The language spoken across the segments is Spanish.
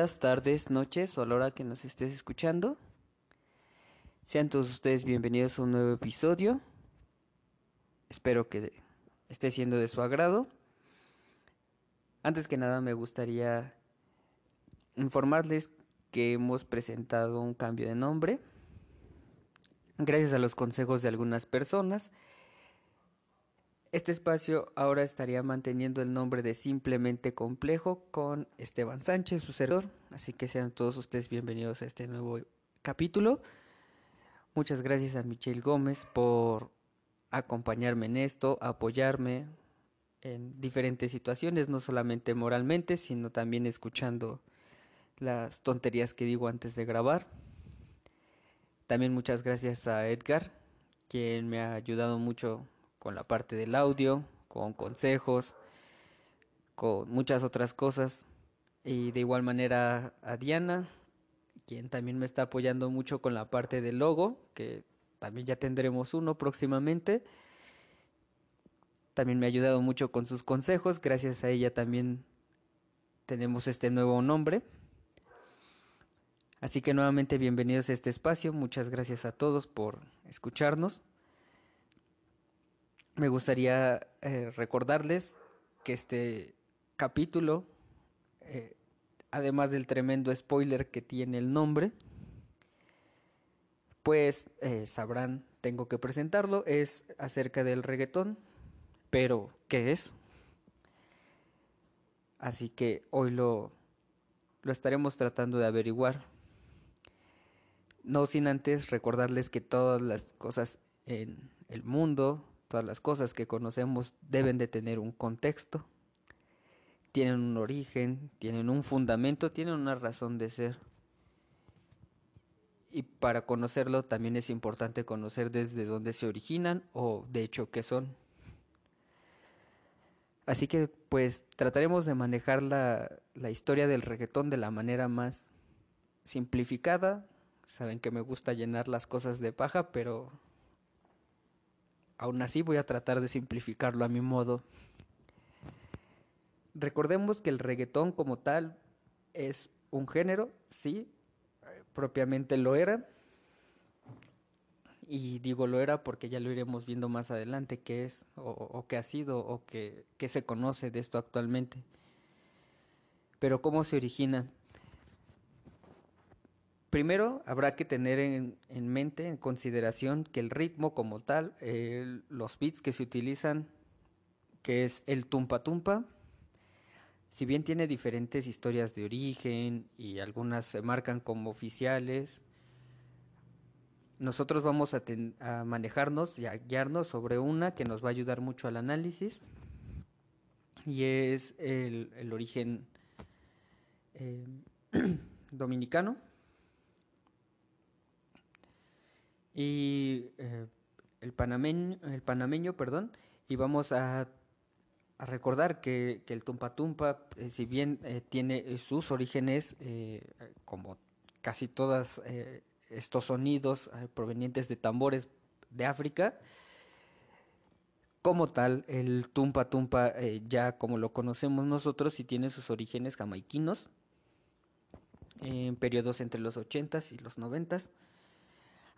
días, tardes, noches o a la hora que nos estés escuchando. Sean todos ustedes bienvenidos a un nuevo episodio. Espero que esté siendo de su agrado. Antes que nada me gustaría informarles que hemos presentado un cambio de nombre. Gracias a los consejos de algunas personas este espacio ahora estaría manteniendo el nombre de Simplemente Complejo con Esteban Sánchez, su servidor. Así que sean todos ustedes bienvenidos a este nuevo capítulo. Muchas gracias a Michelle Gómez por acompañarme en esto, apoyarme en diferentes situaciones, no solamente moralmente, sino también escuchando las tonterías que digo antes de grabar. También muchas gracias a Edgar, quien me ha ayudado mucho con la parte del audio, con consejos, con muchas otras cosas. Y de igual manera a Diana, quien también me está apoyando mucho con la parte del logo, que también ya tendremos uno próximamente. También me ha ayudado mucho con sus consejos, gracias a ella también tenemos este nuevo nombre. Así que nuevamente bienvenidos a este espacio, muchas gracias a todos por escucharnos me gustaría eh, recordarles que este capítulo, eh, además del tremendo spoiler que tiene el nombre, pues eh, sabrán, tengo que presentarlo, es acerca del reggaetón, pero ¿qué es? Así que hoy lo, lo estaremos tratando de averiguar. No sin antes recordarles que todas las cosas en el mundo, Todas las cosas que conocemos deben de tener un contexto, tienen un origen, tienen un fundamento, tienen una razón de ser. Y para conocerlo también es importante conocer desde dónde se originan o de hecho qué son. Así que pues trataremos de manejar la, la historia del reggaetón de la manera más simplificada. Saben que me gusta llenar las cosas de paja, pero Aún así voy a tratar de simplificarlo a mi modo. Recordemos que el reggaetón como tal es un género, sí, propiamente lo era. Y digo lo era porque ya lo iremos viendo más adelante qué es o, qué ha sido o qué, qué se conoce de esto actualmente. Pero cómo se origina. Primero, habrá que tener en, mente, en consideración, que el ritmo como tal, los beats que se utilizan, que es el tumpa tumpa, si bien tiene diferentes historias de origen y algunas se marcan como oficiales, nosotros vamos a, manejarnos y a guiarnos sobre una que nos va a ayudar mucho al análisis y es el, origen eh, dominicano y eh, el, panameño, el panameño, perdón, y vamos a, recordar que, que, el tumpa tumpa, eh, si bien eh, tiene sus orígenes, como casi todos estos sonidos provenientes de tambores de África, como tal, el tumpa tumpa, ya como lo conocemos nosotros, sí tiene sus orígenes jamaiquinos, en periodos entre los 80s y los 90s.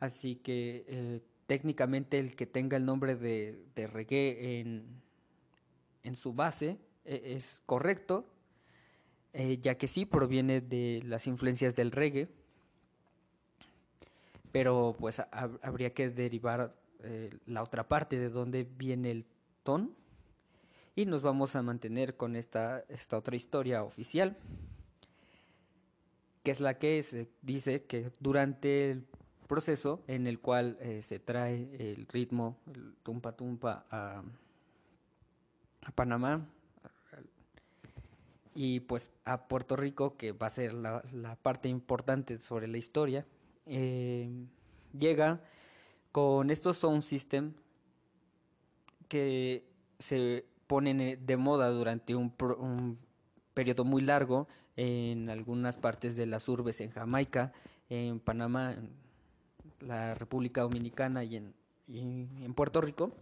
Así que eh, técnicamente el que tenga el nombre de, reggae en, su base e, es correcto, eh, ya que sí proviene de las influencias del reggae, pero pues habría que derivar eh, la otra parte de dónde viene el ton. Y nos vamos a mantener con esta, esta otra historia oficial que es la que dice que durante el proceso en el cual eh, se trae el ritmo, el tumpa tumpa a, Panamá y pues a Puerto Rico, que va a ser la, parte importante sobre la historia, eh, llega con estos sound system que se ponen de moda durante un, un periodo muy largo en algunas partes de las urbes en Jamaica, en Panamá, la República Dominicana y en, en Puerto Rico,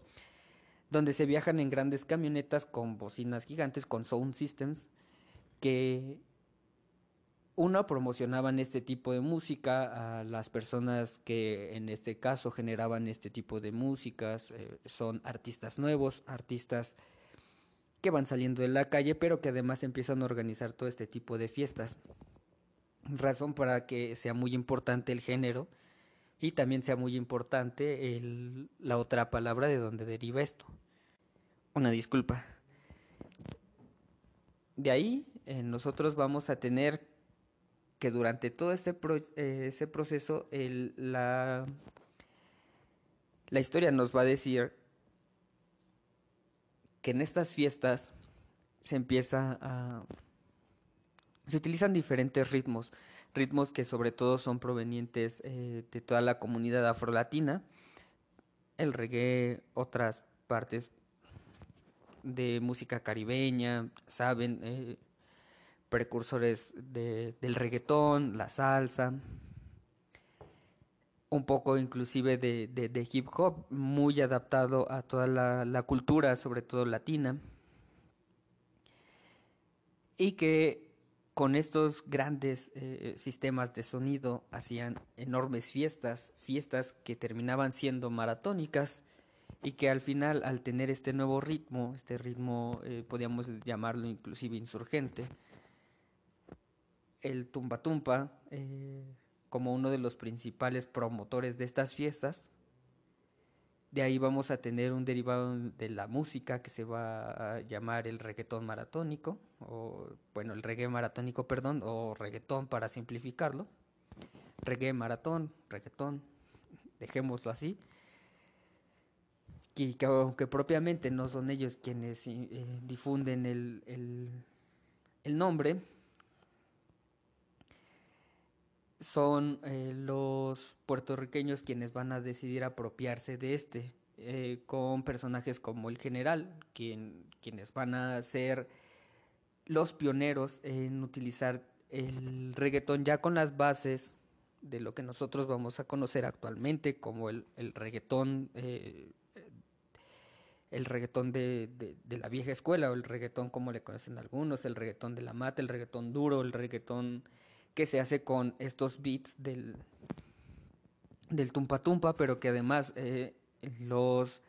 donde se viajan en grandes camionetas con bocinas gigantes, con sound systems, que uno, promocionaban este tipo de música a las personas que en este caso generaban este tipo de músicas, eh, son artistas nuevos, artistas que van saliendo de la calle, pero que además empiezan a organizar todo este tipo de fiestas. Razón para que sea muy importante el género y también sea muy importante la otra palabra de donde deriva esto. Una disculpa. De ahí eh, nosotros vamos a tener que durante todo este eh, ese proceso la, la historia nos va a decir que en estas fiestas se empieza a... se utilizan diferentes ritmos, ritmos que sobre todo son provenientes eh, de toda la comunidad afrolatina, el reggae, otras partes de música caribeña, saben, eh, precursores de, del reggaetón, la salsa, un poco inclusive de, de, hip hop, muy adaptado a toda la cultura, sobre todo latina, y que con estos grandes eh, sistemas de sonido hacían enormes fiestas, fiestas que terminaban siendo maratónicas y que al final al tener este nuevo ritmo, este ritmo eh, podríamos llamarlo inclusive insurgente, el tumba tumpa eh, como uno de los principales promotores de estas fiestas. De ahí vamos a tener un derivado de la música que se va a llamar el reggaetón maratónico, o bueno, el reggae maratónico, perdón, o reggaetón para simplificarlo. Reggae maratón, reggaetón, dejémoslo así. Y que aunque propiamente no son ellos quienes eh, difunden el, el, el nombre, son eh, los puertorriqueños quienes van a decidir apropiarse de este, eh, con personajes como el general, quien, quienes van a ser los pioneros en utilizar el reggaetón ya con las bases de lo que nosotros vamos a conocer actualmente como el, el reggaetón eh, el reggaetón de, de, de, la vieja escuela o el reggaetón como le conocen algunos, el reggaetón de la mata, el reggaetón duro, el reggaetón que se hace con estos beats del, del tumpa tumpa, pero que además eh, los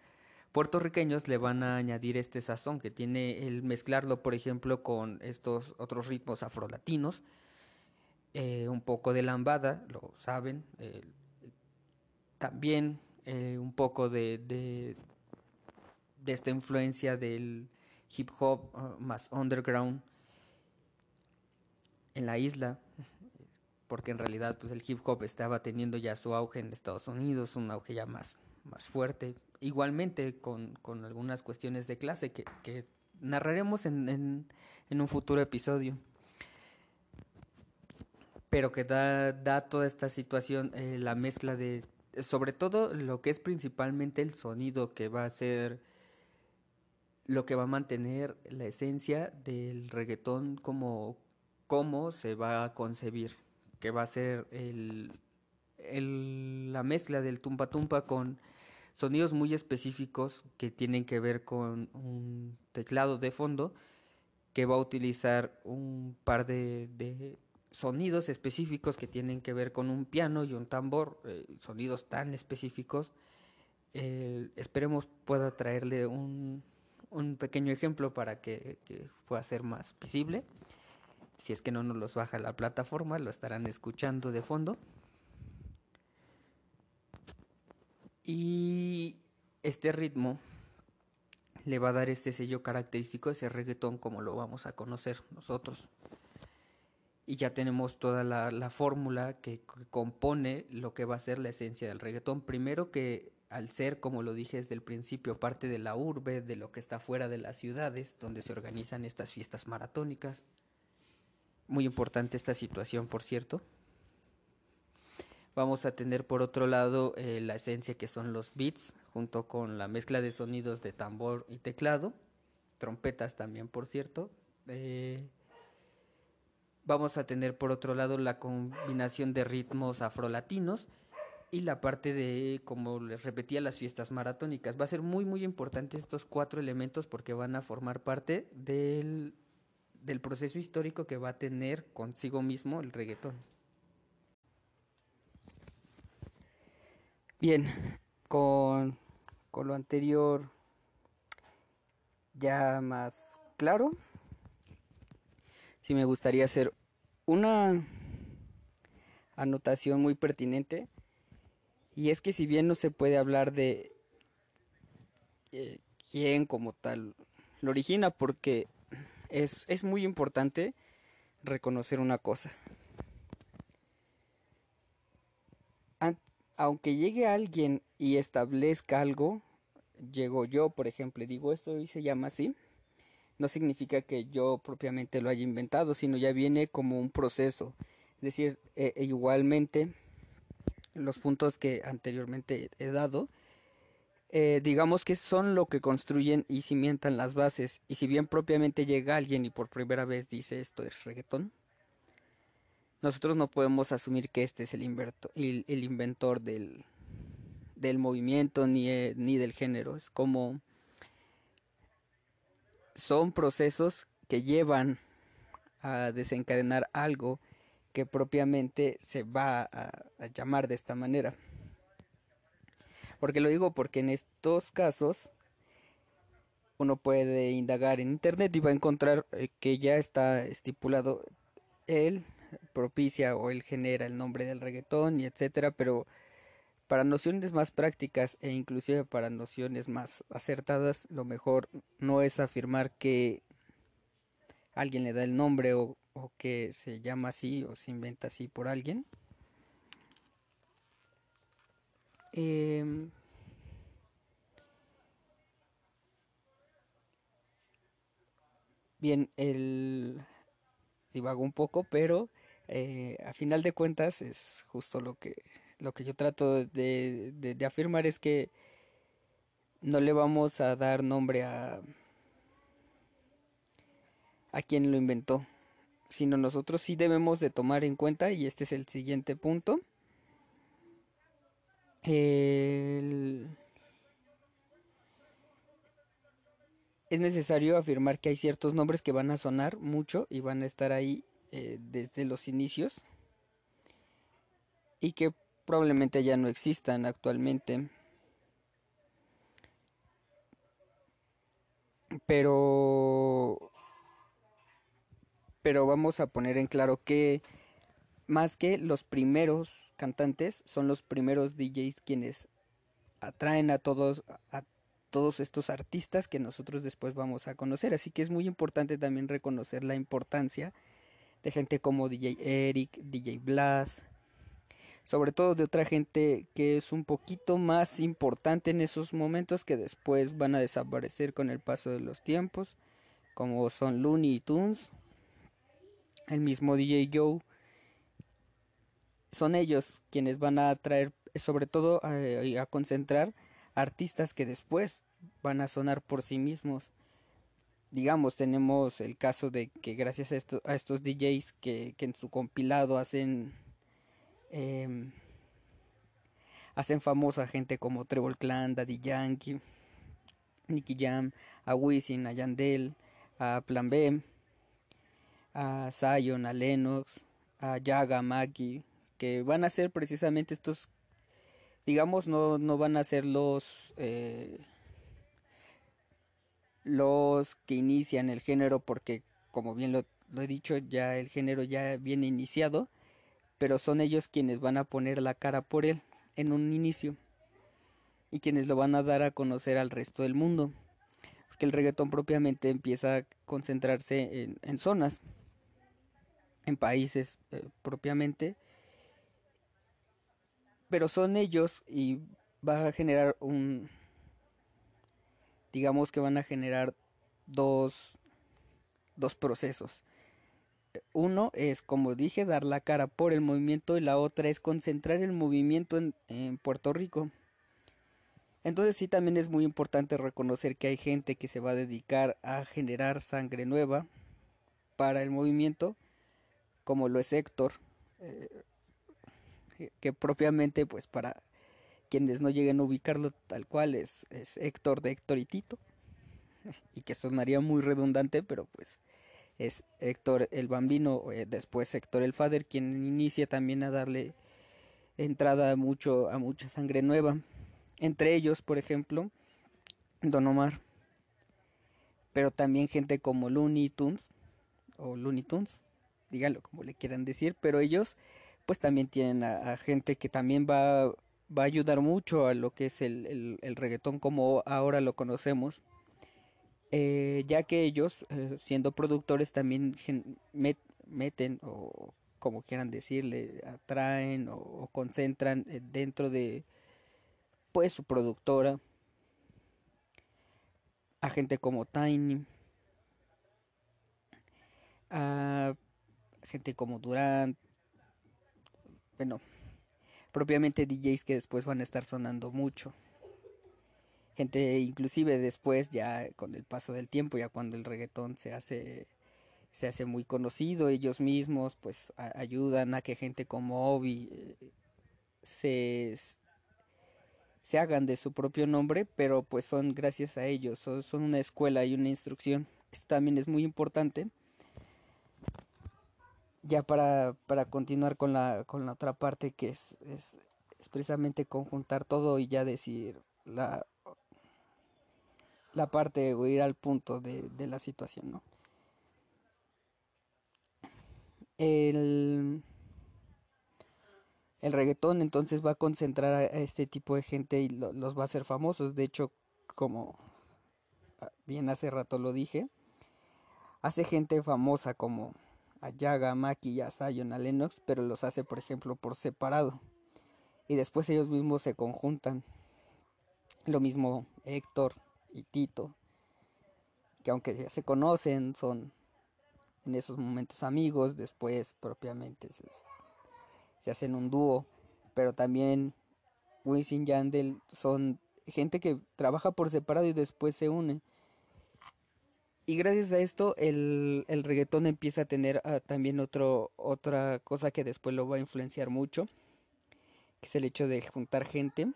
puertorriqueños le van a añadir este sazón que tiene el mezclarlo, por ejemplo, con estos otros ritmos afrolatinos, eh, un poco de lambada, lo saben, eh, también un poco de, de, esta influencia del hip hop uh, más underground en la isla, porque en realidad pues el hip hop estaba teniendo ya su auge en Estados Unidos, un auge ya más, más fuerte, igualmente con, con algunas cuestiones de clase que, que narraremos en, en, un futuro episodio. Pero que da, da toda esta situación, eh, la mezcla de, sobre todo lo que es principalmente el sonido que va a ser lo que va a mantener la esencia del reggaetón como cómo se va a concebir, que va a ser el, la mezcla del tumpa tumpa con sonidos muy específicos que tienen que ver con un teclado de fondo que va a utilizar un par de, de sonidos específicos que tienen que ver con un piano y un tambor, eh, sonidos tan específicos. Esperemos pueda traerle un, un pequeño ejemplo para que pueda ser más visible. Si es que no nos los baja la plataforma, lo estarán escuchando de fondo. Y este ritmo le va a dar este sello característico, ese reggaetón como lo vamos a conocer nosotros. Y ya tenemos toda la, la fórmula que, que, compone lo que va a ser la esencia del reggaetón. Primero que al ser, como lo dije desde el principio, parte de la urbe, de lo que está fuera de las ciudades, donde se organizan estas fiestas maratónicas, muy importante esta situación, por cierto. Vamos a tener por otro lado eh, la esencia que son los beats, junto con la mezcla de sonidos de tambor y teclado, trompetas también, por cierto. Eh, vamos a tener por otro lado la combinación de ritmos afrolatinos y la parte de, como les repetía, las fiestas maratónicas. Va a ser muy, muy importante estos cuatro elementos porque van a formar parte del del proceso histórico que va a tener consigo mismo el reggaetón. Bien, con, con lo anterior ya más claro, sí me gustaría hacer una anotación muy pertinente y es que si bien no se puede hablar de eh, quién como tal lo origina porque es, es muy importante reconocer una cosa. aunque llegue alguien y establezca algo, llego yo, por ejemplo, digo esto y se llama así, no significa que yo propiamente lo haya inventado, sino ya viene como un proceso. Es decir, e, e igualmente los puntos que anteriormente he dado, eh, digamos que son lo que construyen y cimientan las bases. Y si bien propiamente llega alguien y por primera vez dice esto es reggaetón, nosotros no podemos asumir que este es el, el, inventor del, del movimiento ni, eh, ni del género. Es como son procesos que llevan a desencadenar algo que propiamente se va a llamar de esta manera. Porque lo digo porque en estos casos uno puede indagar en internet y va a encontrar eh, que ya está estipulado él propicia o él genera el nombre del reggaetón y etcétera, pero para nociones más prácticas e inclusive para nociones más acertadas, lo mejor no es afirmar que alguien le da el nombre o, o que se llama así o se inventa así por alguien, Em, bien, el divago un poco, pero eh, a final de cuentas es justo lo que lo que yo trato de, de, afirmar es que no le vamos a dar nombre a a quien lo inventó, sino nosotros sí debemos de tomar en cuenta y este es el siguiente punto es necesario afirmar que hay ciertos nombres que van a sonar mucho y van a estar ahí eh, desde los inicios y que probablemente ya no existan actualmente. Pero pero vamos a poner en claro que más que los primeros cantantes son los primeros DJs quienes atraen a todos a todos estos artistas que nosotros después vamos a conocer, así que es muy importante también reconocer la importancia de gente como DJ Eric, DJ Blas, sobre todo de otra gente que es un poquito más importante en esos momentos que después van a desaparecer con el paso de los tiempos, como son Looney Tunes, el mismo DJ Joe, son ellos quienes van a traer, sobre todo eh, a, concentrar artistas que después van a sonar por sí mismos. Digamos, tenemos el caso de que gracias a, esto, a estos DJs que, que, en su compilado hacen eh, hacen famosa gente como Trevor Clan, Daddy Yankee, Nicky Jam, a Wisin, a Yandel, a Plan B, a Zion, a Lennox, a Yaga, Maggie, que van a ser precisamente estos, digamos, no, no van a ser los, eh, los que inician el género, porque como bien lo, he dicho, ya el género ya viene iniciado, pero son ellos quienes van a poner la cara por él en un inicio y quienes lo van a dar a conocer al resto del mundo. Porque el reggaetón propiamente empieza a concentrarse en, en zonas, en países eh, propiamente, pero son ellos y va a generar un digamos que van a generar dos dos procesos. Uno es como dije dar la cara por el movimiento y la otra es concentrar el movimiento en, en Puerto Rico. Entonces sí también es muy importante reconocer que hay gente que se va a dedicar a generar sangre nueva para el movimiento como lo es Héctor eh, que, propiamente pues para quienes no lleguen a ubicarlo tal cual es, es Héctor de Héctor y Tito y que sonaría muy redundante pero pues es Héctor el Bambino, eh, después Héctor el Fader, quien inicia también a darle entrada mucho a mucha sangre nueva. Entre ellos, por ejemplo, Don Omar. Pero también gente como Looney Tunes o Looney Tunes, díganlo como le quieran decir, pero ellos pues también tienen a, gente que también va, va, a ayudar mucho a lo que es el, reggaetón como ahora lo conocemos. Eh, ya que ellos, eh, siendo productores, también meten o como quieran decirle, atraen o, concentran eh, dentro de pues su productora a gente como Tiny, a gente como Durant, bueno, propiamente DJs que después van a estar sonando mucho. Gente inclusive después ya con el paso del tiempo, ya cuando el reggaetón se hace se hace muy conocido, ellos mismos pues ayudan a que gente como Obi eh, se, se hagan de su propio nombre, pero pues son gracias a ellos, son, una escuela y una instrucción. Esto también es muy importante. Ya para, para continuar con la, con la otra parte que es, es, precisamente conjuntar todo y ya decir la, la parte o ir al punto de, de la situación, ¿no? el, el reggaetón entonces va a concentrar a este tipo de gente y los va a hacer famosos. De hecho, como bien hace rato lo dije, hace gente famosa como a Yaga, Maki, a Zion, a Lennox, pero los hace, por ejemplo, por separado. Y después ellos mismos se conjuntan. Lo mismo Héctor y Tito, que aunque ya se conocen, son en esos momentos amigos, después propiamente se, hacen un dúo, pero también Wisin y Yandel son gente que trabaja por separado y después se une. Y gracias a esto el, el reggaetón empieza a tener ah, también otro, otra cosa que después lo va a influenciar mucho, que es el hecho de juntar gente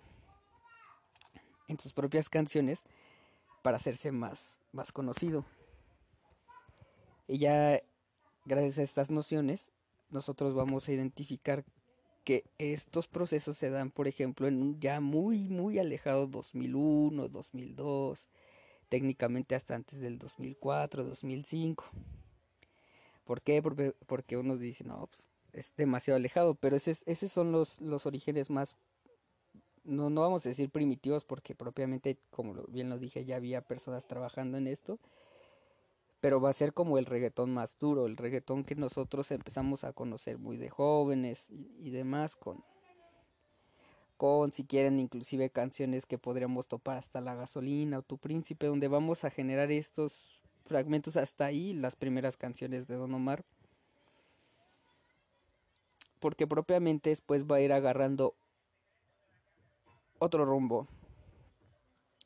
en sus propias canciones para hacerse más, más conocido. Y ya gracias a estas nociones, nosotros vamos a identificar que estos procesos se dan, por ejemplo, en un ya muy, muy alejado 2001, 2002, técnicamente hasta antes del 2004, 2005. ¿Por qué? Porque, porque unos dicen, no, pues es demasiado alejado, pero ese, esos son los, los orígenes más, no, no vamos a decir primitivos, porque propiamente, como bien lo dije, ya había personas trabajando en esto, pero va a ser como el reggaetón más duro, el reggaetón que nosotros empezamos a conocer muy de jóvenes y, demás, con, con si quieren inclusive canciones que podríamos topar hasta la gasolina o tu príncipe, donde vamos a generar estos fragmentos hasta ahí, las primeras canciones de Don Omar, porque propiamente después va a ir agarrando otro rumbo,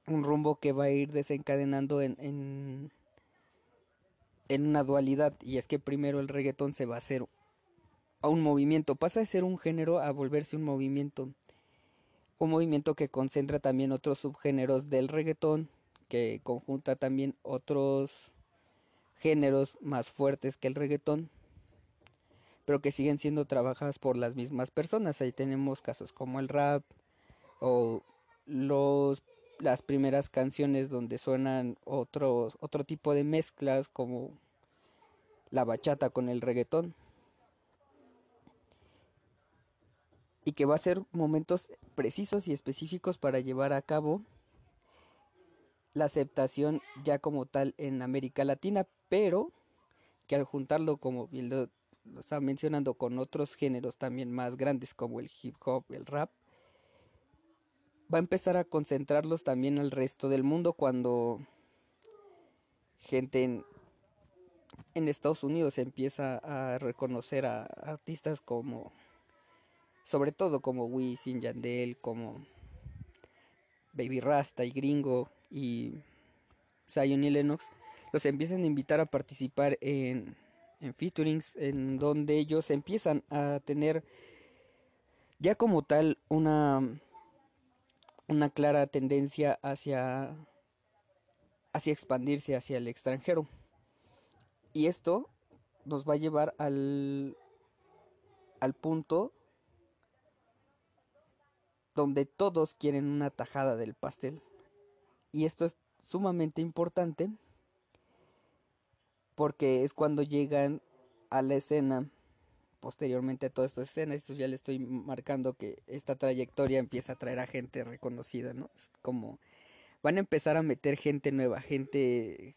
un rumbo que va a ir desencadenando en en una dualidad. Y es que primero el reggaetón se va a hacer a un movimiento, pasa de ser un género a volverse un movimiento, un movimiento que concentra también otros subgéneros del reggaetón, que conjunta también otros géneros más fuertes que el reggaetón, pero que siguen siendo trabajadas por las mismas personas. Ahí tenemos casos como el rap o los las primeras canciones donde suenan otros otro tipo de mezclas como la bachata con el reggaetón y que va a ser momentos precisos y específicos para llevar a cabo la aceptación ya como tal en América Latina, pero que al juntarlo como lo, lo estaba mencionando con otros géneros también más grandes como el hip hop, el rap, va a empezar a concentrarlos también al resto del mundo cuando gente en, en Estados Unidos empieza a reconocer a artistas como sobre todo como Wisin, Yandel, como Baby Rasta y Gringo y Zion y Lennox, los empiezan a invitar a participar en, en featurings en donde ellos empiezan a tener ya como tal una una clara tendencia hacia, hacia expandirse hacia el extranjero. Y esto nos va a llevar al, al punto donde todos quieren una tajada del pastel. Y esto es sumamente importante porque es cuando llegan a la escena, posteriormente a toda esta escena, esto ya le estoy marcando que esta trayectoria empieza a traer a gente reconocida, ¿no? Es como van a empezar a meter gente nueva, gente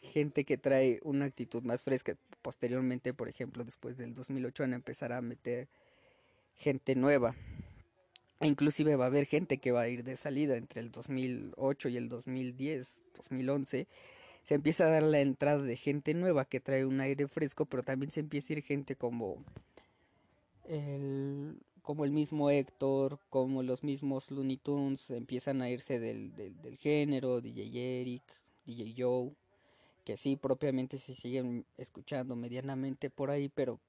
gente que trae una actitud más fresca. Posteriormente, por ejemplo, después del 2008 van a empezar a meter gente nueva. E inclusive va a haber gente que va a ir de salida entre el 2008 y el 2010, 2011. Se empieza a dar la entrada de gente nueva que trae un aire fresco, pero también se empieza a ir gente como el, como el mismo Héctor, como los mismos Looney Tunes, empiezan a irse del, del, del género, DJ Eric, DJ Joe, que sí, propiamente se siguen escuchando medianamente por ahí, pero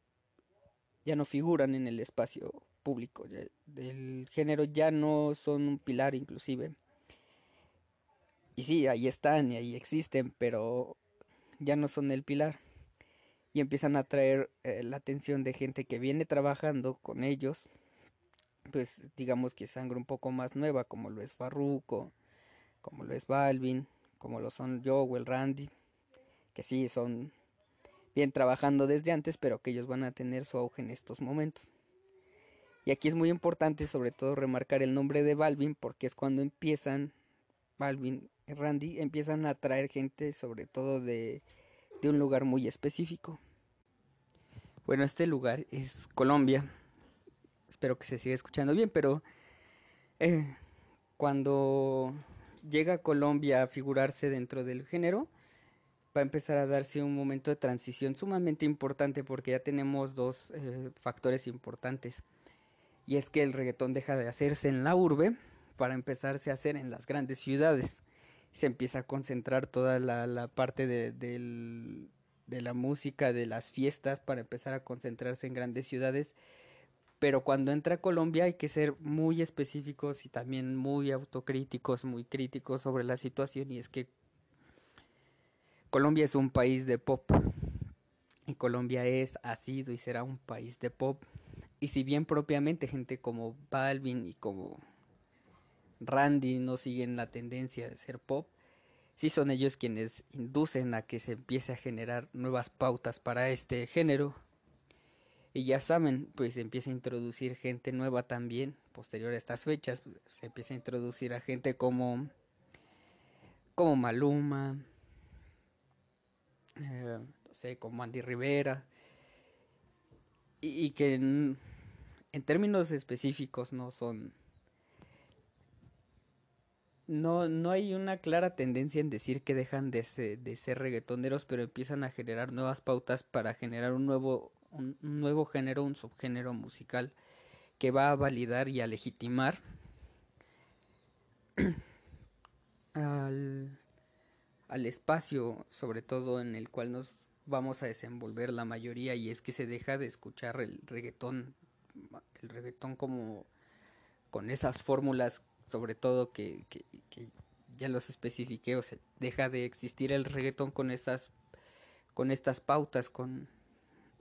ya no figuran en el espacio público. del género ya no son un pilar inclusive. Y sí, ahí están y ahí existen, pero ya no son el pilar. Y empiezan a atraer eh, la atención de gente que viene trabajando con ellos. Pues digamos que sangre un poco más nueva, como lo es Farruko, como lo es Balvin, como lo son Joe, el Randy. Que sí, son bien trabajando desde antes, pero que ellos van a tener su auge en estos momentos. Y aquí es muy importante sobre todo remarcar el nombre de Balvin porque es cuando empiezan, Balvin y Randy empiezan a atraer gente sobre todo de, de un lugar muy específico. Bueno, este lugar es Colombia. Espero que se siga escuchando bien, pero eh, cuando llega Colombia a figurarse dentro del género, va a empezar a darse un momento de transición sumamente importante porque ya tenemos dos eh, factores importantes. Y es que el reggaetón deja de hacerse en la urbe para empezarse a hacer en las grandes ciudades. Se empieza a concentrar toda la, parte de, la música, de las fiestas, para empezar a concentrarse en grandes ciudades. Pero cuando entra Colombia hay que ser muy específicos y también muy autocríticos, muy críticos sobre la situación. Y es que Colombia es un país de pop. Y Colombia es, ha sido y será un país de pop. Y si bien propiamente gente como Balvin y como Randy no siguen la tendencia de ser pop, sí son ellos quienes inducen a que se empiece a generar nuevas pautas para este género. Y ya saben, pues se empieza a introducir gente nueva también, posterior a estas fechas, se empieza a introducir a gente como como Maluma, eh, no sé, como Andy Rivera, y, y que en términos específicos no son... No, no hay una clara tendencia en decir que dejan de ser, de ser reggaetoneros, pero empiezan a generar nuevas pautas para generar un nuevo, un, nuevo género, un subgénero musical que va a validar y a legitimar al, al espacio, sobre todo en el cual nos vamos a desenvolver la mayoría, y es que se deja de escuchar el reggaetón el reggaetón como con esas fórmulas, sobre todo que, que, ya los especifiqué, o sea, deja de existir el reggaetón con estas, con estas pautas, con,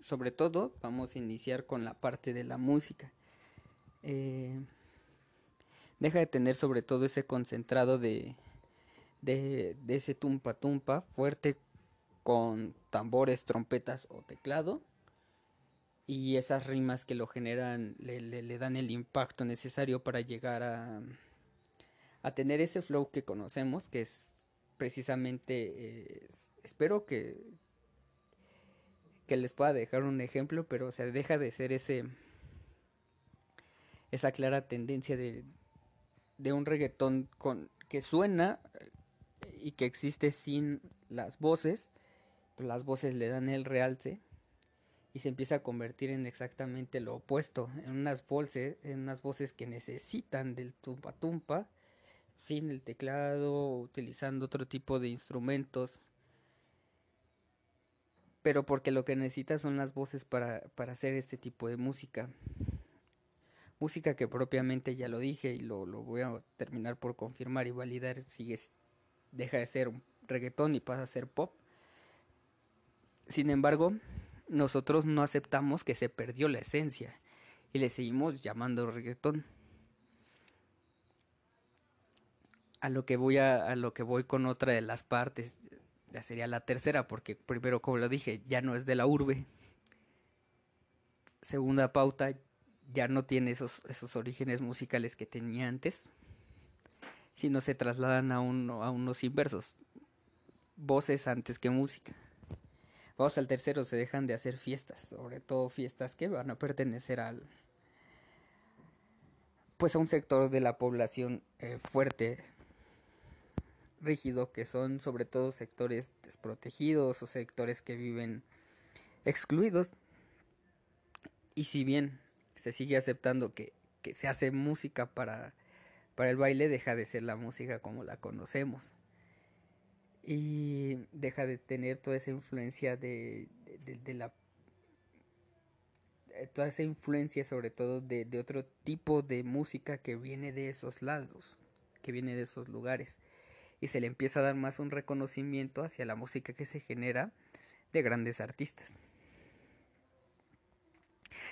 sobre todo vamos a iniciar con la parte de la música. Eh, deja de tener sobre todo ese concentrado de, de, de ese tumpa tumpa fuerte con tambores, trompetas o teclado y esas rimas que lo generan le, le, dan el impacto necesario para llegar a, a tener ese flow que conocemos, que es precisamente, espero que, que les pueda dejar un ejemplo, pero se deja de ser ese, esa clara tendencia de, de un reggaetón con, que suena eh, y que existe sin las voces, las voces le dan el realce y se empieza a convertir en exactamente lo opuesto, en unas voces, en unas voces que necesitan del tumpa tumpa, sin el teclado, utilizando otro tipo de instrumentos, pero porque lo que necesita son las voces para, para hacer este tipo de música. Música que propiamente ya lo dije y lo, lo voy a terminar por confirmar y validar, sigue, deja de ser un reggaetón y pasa a ser pop Sin embargo, nosotros no aceptamos que se perdió la esencia y le seguimos llamando reggaetón. A lo que voy a, lo que voy con otra de las partes, ya sería la tercera, porque primero, como lo dije, ya no es de la urbe. Segunda pauta, ya no tiene esos, esos orígenes musicales que tenía antes, sino se trasladan a, a unos inversos, voces antes que música. Vamos al tercero, se dejan de hacer fiestas, sobre todo fiestas que van a pertenecer al pues a un sector de la población eh, fuerte, rígido, que son sobre todo sectores desprotegidos o sectores que viven excluidos. Y si bien se sigue aceptando que, que se hace música para, para el baile, deja de ser la música como la conocemos y deja de tener toda esa influencia de, de, la eh, toda esa influencia sobre todo de, de, otro tipo de música que viene de esos lados, que viene de esos lugares. Y se le empieza a dar más un reconocimiento hacia la música que se genera de grandes artistas.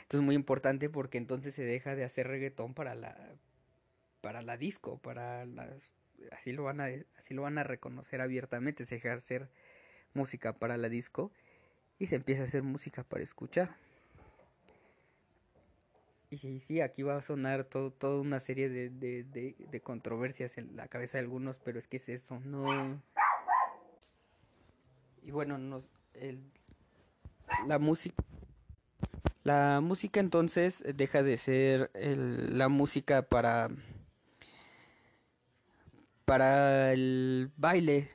Esto es muy importante porque entonces se deja de hacer reggaetón para la para la disco, para las así lo van a, así lo van a reconocer abiertamente, se deja hacer música para la disco y se empieza a hacer música para escuchar. Y sí, sí, aquí va a sonar todo, toda una serie de, de, de, controversias en la cabeza de algunos, pero es que es eso, no... Y bueno, no, el, la música... La música entonces deja de ser el, la música para para el baile,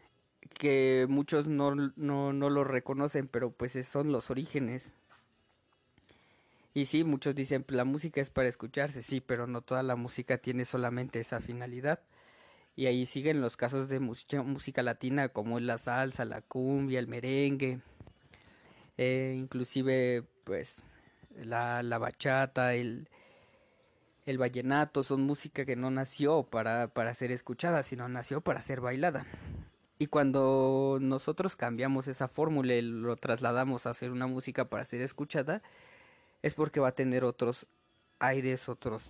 que muchos no, no, no lo reconocen, pero pues son los orígenes. Y sí, muchos dicen, la música es para escucharse, sí, pero no toda la música tiene solamente esa finalidad. Y ahí siguen los casos de música, latina como la salsa, la cumbia, el merengue, eh, inclusive pues la, la bachata, el, el vallenato son música que no nació para, para ser escuchada, sino nació para ser bailada. Y cuando nosotros cambiamos esa fórmula y lo trasladamos a hacer una música para ser escuchada, es porque va a tener otros aires, otros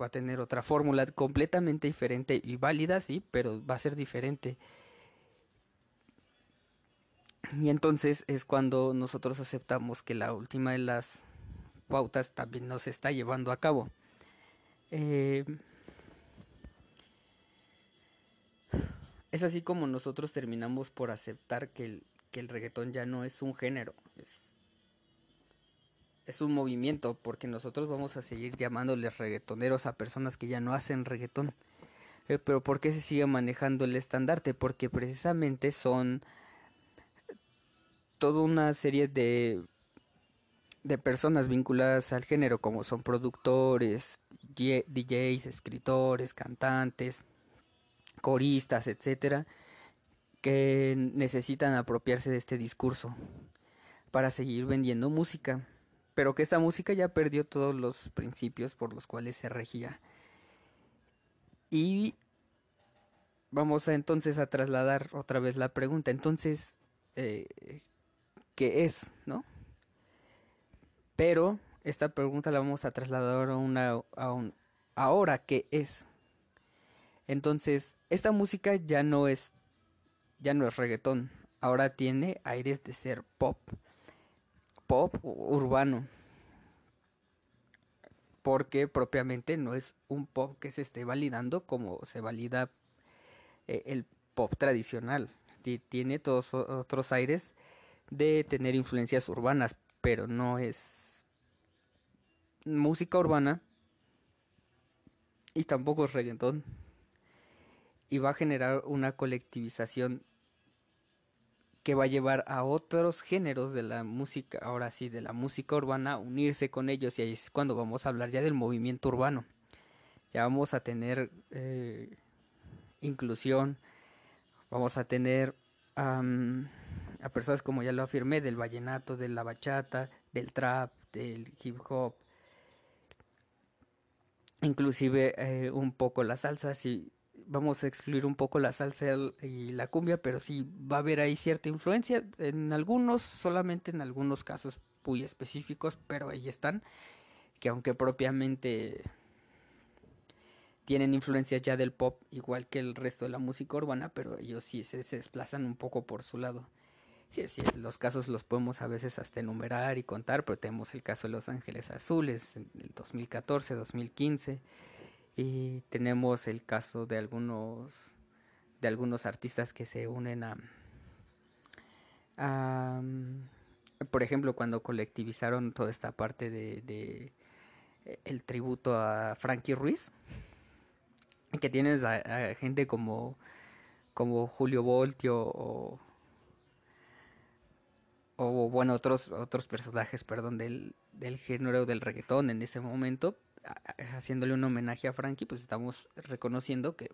va a tener otra fórmula completamente diferente y válida, sí, pero va a ser diferente. Y entonces es cuando nosotros aceptamos que la última de las pautas también nos está llevando a cabo. Eh, es así como nosotros terminamos por aceptar que el, que reggaetón ya no es un género, es, un movimiento, porque nosotros vamos a seguir llamándoles reggaetoneros a personas que ya no hacen reggaetón. Eh, pero ¿por qué se sigue manejando el estandarte? Porque precisamente son toda una serie de personas vinculadas al género, como son productores, DJs, escritores, cantantes, coristas, etcétera, que necesitan apropiarse de este discurso para seguir vendiendo música, pero que esta música ya perdió todos los principios por los cuales se regía. Y vamos entonces a trasladar otra vez la pregunta. Entonces, eh, ¿qué es, no? Pero esta pregunta la vamos a trasladar a una a un ahora qué es. Entonces, esta música ya no es ya no es reggaetón, ahora tiene aires de ser pop. Pop urbano. Porque propiamente no es un pop que se esté validando como se valida eh, el pop tradicional. Tiene todos otros aires de tener influencias urbanas, pero no es música urbana y tampoco es reggaetón. Y va a generar una colectivización que va a llevar a otros géneros de la música, ahora sí, de la música urbana, unirse con ellos y ahí es cuando vamos a hablar ya del movimiento urbano. Ya vamos a tener eh, inclusión, vamos a tener a personas como ya lo afirmé, del vallenato, de la bachata, del trap, del hip hop, inclusive eh, un poco la salsa, si vamos a excluir un poco la salsa y la cumbia, pero sí va a haber ahí cierta influencia, en algunos, solamente en algunos casos muy específicos, pero ahí están, que aunque propiamente tienen influencias ya del pop, igual que el resto de la música urbana, pero ellos sí se, desplazan un poco por su lado. Sí, sí, los casos los podemos a veces hasta enumerar y contar, pero tenemos el caso de Los Ángeles Azules, del 2014, 2015, y tenemos el caso de algunos de algunos artistas que se unen a, a por ejemplo cuando colectivizaron toda esta parte de, de el tributo a Frankie Ruiz que tienes a, gente como como Julio Voltio o, o bueno otros otros personajes perdón del, del género del reggaetón en ese momento haciéndole un homenaje a Frankie, pues estamos reconociendo que,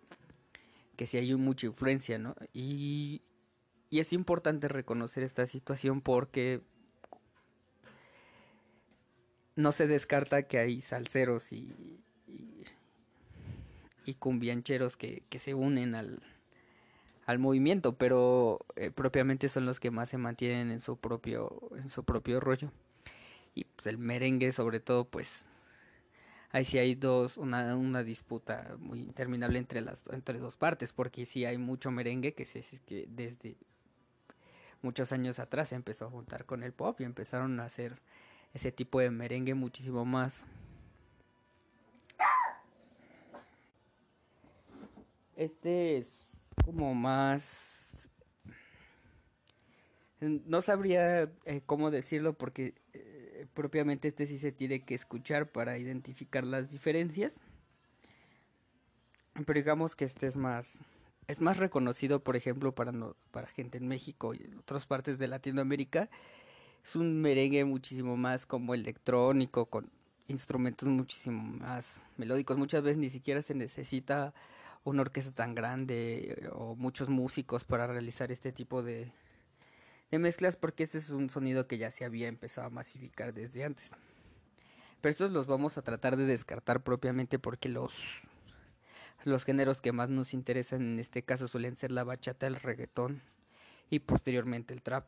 que sí hay mucha influencia, ¿no? Y, y es importante reconocer esta situación porque no se descarta que hay salseros y, y, cumbiancheros que, que, se unen al, al movimiento, pero eh, propiamente son los que más se mantienen en su propio, en su propio rollo. Y pues el merengue sobre todo pues ahí sí hay dos, una, una disputa muy interminable entre las entre dos partes, porque sí hay mucho merengue que, se, que desde muchos años atrás se empezó a juntar con el pop y empezaron a hacer ese tipo de merengue muchísimo más este es como más no sabría eh, cómo decirlo porque eh, propiamente este sí se tiene que escuchar para identificar las diferencias. Pero digamos que este es más es más reconocido, por ejemplo, para no, para gente en México y otras partes de Latinoamérica. Es un merengue muchísimo más como electrónico con instrumentos muchísimo más melódicos. Muchas veces ni siquiera se necesita una orquesta tan grande o muchos músicos para realizar este tipo de, de mezclas porque este es un sonido que ya se había empezado a masificar desde antes. Pero estos los vamos a tratar de descartar propiamente porque los, los géneros que más nos interesan en este caso suelen ser la bachata, el reggaetón y posteriormente el trap.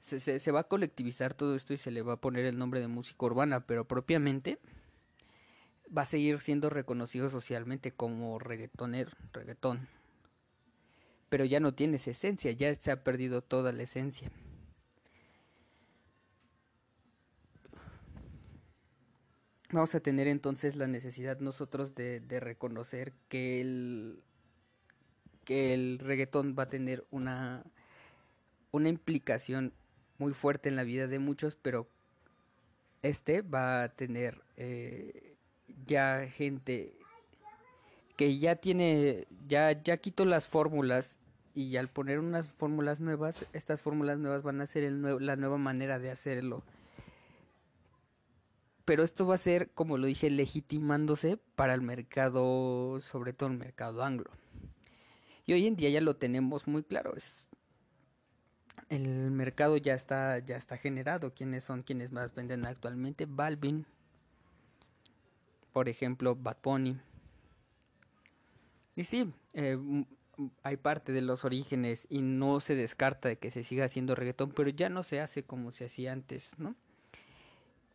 Se, se, va a colectivizar todo esto y se le va a poner el nombre de música urbana, pero propiamente va a seguir siendo reconocido socialmente como reggaetoner, reggaetón pero ya no tiene esencia, ya se ha perdido toda la esencia. Vamos a tener entonces la necesidad nosotros de, reconocer que el, que el reggaetón va a tener una, una implicación muy fuerte en la vida de muchos, pero este va a tener eh, ya gente que ya tiene, ya, ya quitó las fórmulas y al poner unas fórmulas nuevas, estas fórmulas nuevas van a ser la nueva manera de hacerlo. Pero esto va a ser, como lo dije, legitimándose para el mercado, sobre todo el mercado anglo. Y hoy en día ya lo tenemos muy claro. Es, el mercado ya está, ya está generado. ¿Quiénes son quienes más venden actualmente? Balvin, por ejemplo, Bad Bunny. Y sí, eh, hay parte de los orígenes y no se descarta de que se siga haciendo reggaetón, pero ya no se hace como se hacía antes, ¿no?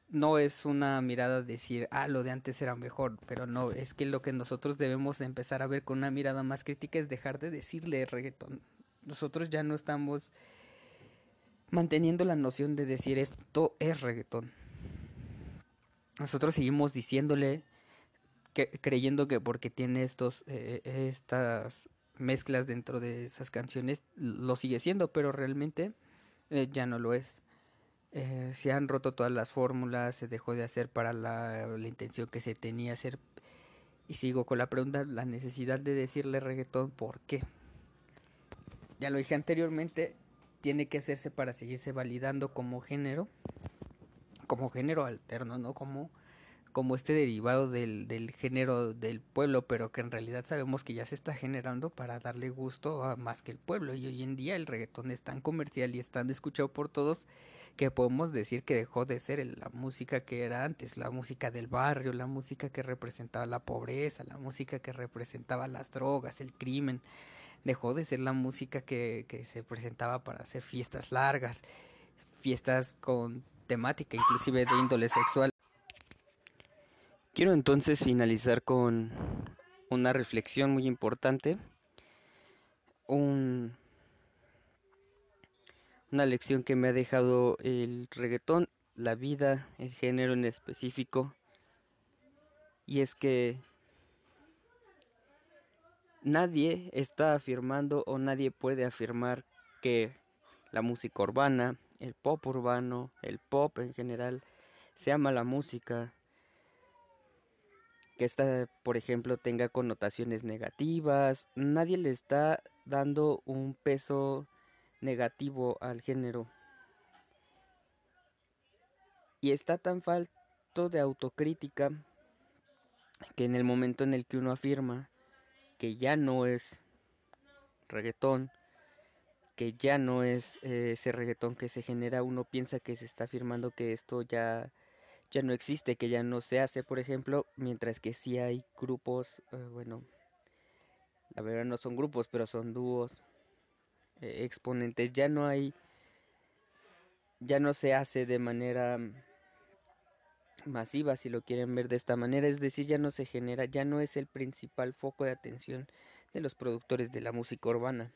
No es una mirada decir, ah, lo de antes era mejor, pero no, es que lo que nosotros debemos empezar a ver con una mirada más crítica es dejar de decirle reggaetón. Nosotros ya no estamos manteniendo la noción de decir esto es reggaetón. Nosotros seguimos diciéndole, creyendo que porque tiene estos, eh, estas mezclas dentro de esas canciones lo sigue siendo, pero realmente eh, ya no lo es. Eh, se han roto todas las fórmulas, se dejó de hacer para la, la, intención que se tenía hacer. Y sigo con la pregunta, la necesidad de decirle reggaetón, ¿por qué? Ya lo dije anteriormente, tiene que hacerse para seguirse validando como género, como género alterno, ¿no? Como como este derivado del, del, género del pueblo, pero que en realidad sabemos que ya se está generando para darle gusto a más que el pueblo. Y hoy en día el reggaetón es tan comercial y es tan escuchado por todos que podemos decir que dejó de ser la música que era antes, la música del barrio, la música que representaba la pobreza, la música que representaba las drogas, el crimen, dejó de ser la música que, que se presentaba para hacer fiestas largas, fiestas con temática inclusive de índole sexual. Quiero entonces finalizar con una reflexión muy importante, un, una lección que me ha dejado el reggaetón, la vida, el género en específico, y es que nadie está afirmando o nadie puede afirmar que la música urbana, el pop urbano, el pop en general, sea mala música, que esta, por ejemplo, tenga connotaciones negativas, nadie le está dando un peso negativo al género. Y está tan falto de autocrítica que en el momento en el que uno afirma que ya no es reggaetón, que ya no es eh, ese reggaetón que se genera, uno piensa que se está afirmando que esto ya, ya no existe, que ya no se hace, por ejemplo, mientras que sí hay grupos, eh, bueno, la verdad no son grupos, pero son dúos, eh, exponentes, ya no hay, ya no se hace de manera masiva, si lo quieren ver de esta manera, es decir, ya no se genera, ya no es el principal foco de atención de los productores de la música urbana.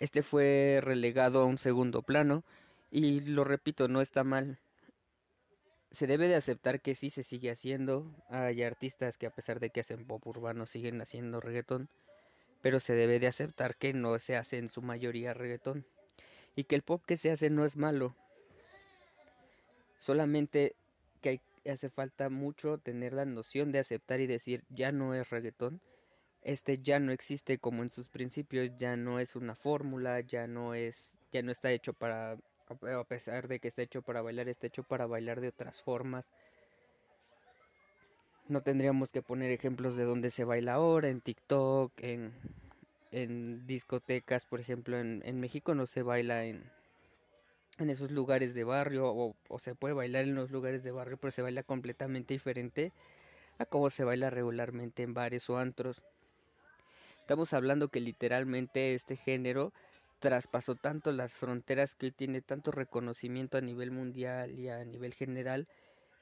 Este fue relegado a un segundo plano y lo repito, no está mal. Se debe de aceptar que sí se sigue haciendo. Hay artistas que a pesar de que hacen pop urbano siguen haciendo reggaetón pero se debe de aceptar que no se hace en su mayoría reggaetón y que el pop que se hace no es malo. Solamente que hace falta mucho tener la noción de aceptar y decir ya no es reggaetón. Este ya no existe como en sus principios, ya no es una fórmula, ya no es ya no está hecho para a pesar de que está hecho para bailar, está hecho para bailar de otras formas no tendríamos que poner ejemplos de dónde se baila ahora, en TikTok, en, discotecas, por ejemplo, en, en, México no se baila en, en esos lugares de barrio, o, o, se puede bailar en los lugares de barrio, pero se baila completamente diferente a cómo se baila regularmente en bares o antros. Estamos hablando que literalmente este género traspasó tanto las fronteras que hoy tiene tanto reconocimiento a nivel mundial y a nivel general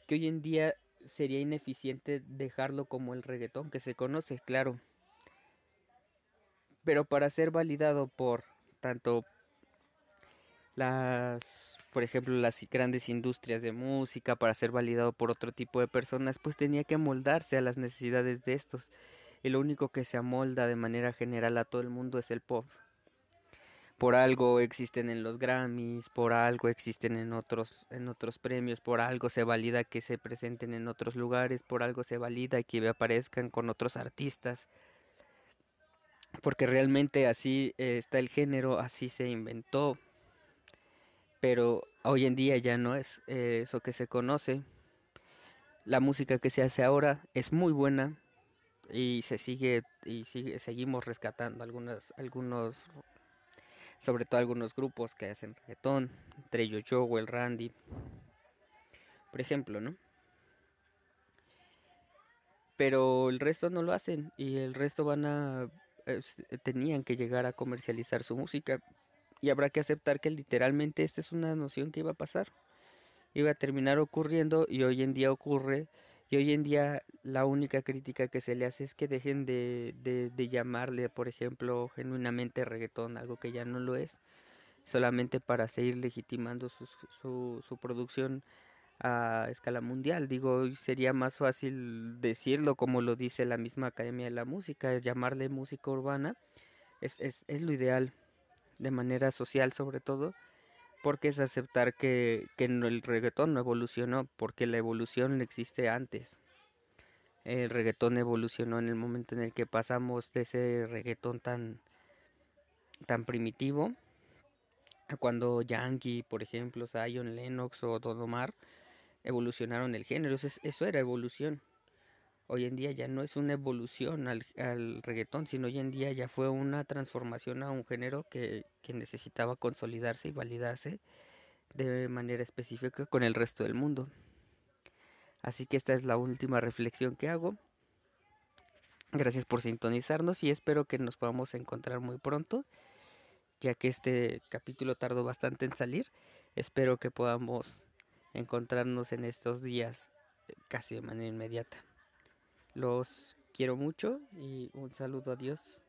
que hoy en día sería ineficiente dejarlo como el reggaetón que se conoce, claro. Pero para ser validado por tanto las, por ejemplo, las grandes industrias de música, para ser validado por otro tipo de personas, pues tenía que amoldarse a las necesidades de estos. Y lo único que se amolda de manera general a todo el mundo es el pop por algo existen en los Grammys, por algo existen en otros, en otros premios, por algo se valida que se presenten en otros lugares, por algo se valida que aparezcan con otros artistas. Porque realmente así eh, está el género, así se inventó. Pero hoy en día ya no es eh, eso que se conoce. La música que se hace ahora es muy buena y se sigue y sigue, seguimos rescatando algunas algunos sobre todo algunos grupos que hacen reggaetón, entre ellos o el Randy, por ejemplo, ¿no? Pero el resto no lo hacen y el resto van a tenían que llegar a comercializar su música. Y habrá que aceptar que literalmente esta es una noción que iba a pasar, iba a terminar ocurriendo y hoy en día ocurre y hoy en día la única crítica que se le hace es que dejen de, de, llamarle, por ejemplo, genuinamente reggaetón, algo que ya no lo es, solamente para seguir legitimando su, su, su producción a escala mundial. Digo, sería más fácil decirlo como lo dice la misma Academia de la Música, es llamarle música urbana, es, es, es lo ideal, de manera social sobre todo, porque es aceptar que, que el reggaetón no evolucionó, porque la evolución existe antes. El reggaetón evolucionó en el momento en el que pasamos de ese reggaetón tan, tan primitivo a cuando Yankee, por ejemplo, Zion Lennox o Don Omar evolucionaron el género. Eso, eso era evolución hoy en día ya no es una evolución al, al, reggaetón, sino hoy en día ya fue una transformación a un género que, necesitaba consolidarse y validarse de manera específica con el resto del mundo. Así que esta es la última reflexión que hago. Gracias por sintonizarnos y espero que nos podamos encontrar muy pronto, ya que este capítulo tardó bastante en salir. Espero que podamos encontrarnos en estos días eh, casi de manera inmediata. Los quiero mucho y un saludo a Dios.